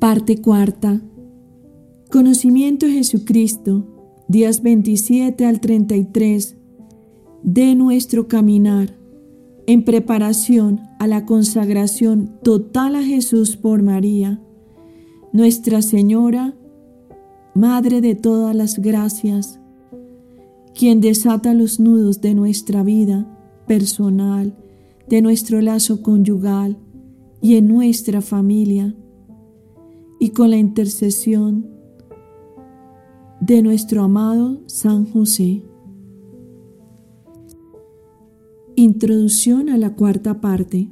Parte cuarta. Conocimiento de Jesucristo, días 27 al 33 de nuestro caminar en preparación a la consagración total a Jesús por María, Nuestra Señora, Madre de todas las gracias, quien desata los nudos de nuestra vida personal, de nuestro lazo conyugal y en nuestra familia y con la intercesión de nuestro amado San José. Introducción a la cuarta parte.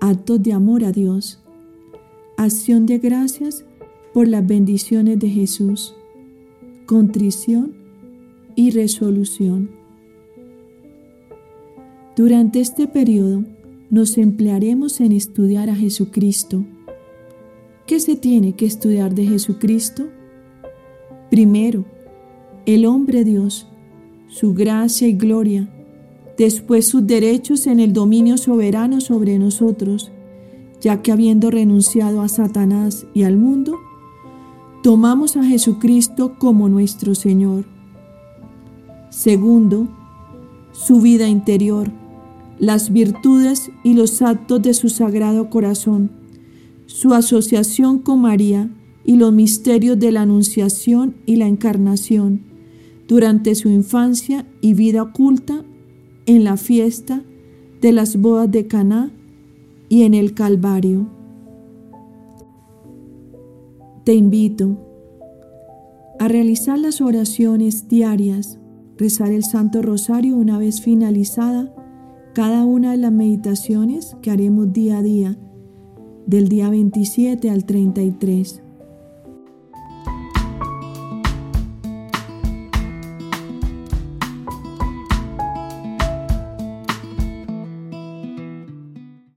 Actos de amor a Dios. Acción de gracias por las bendiciones de Jesús. Contrición y resolución. Durante este periodo nos emplearemos en estudiar a Jesucristo ¿Qué se tiene que estudiar de Jesucristo? Primero, el hombre Dios, su gracia y gloria, después sus derechos en el dominio soberano sobre nosotros, ya que habiendo renunciado a Satanás y al mundo, tomamos a Jesucristo como nuestro Señor. Segundo, su vida interior, las virtudes y los actos de su sagrado corazón su asociación con María y los misterios de la Anunciación y la Encarnación durante su infancia y vida oculta en la fiesta de las bodas de Caná y en el Calvario. Te invito a realizar las oraciones diarias, rezar el Santo Rosario una vez finalizada cada una de las meditaciones que haremos día a día del día 27 al 33.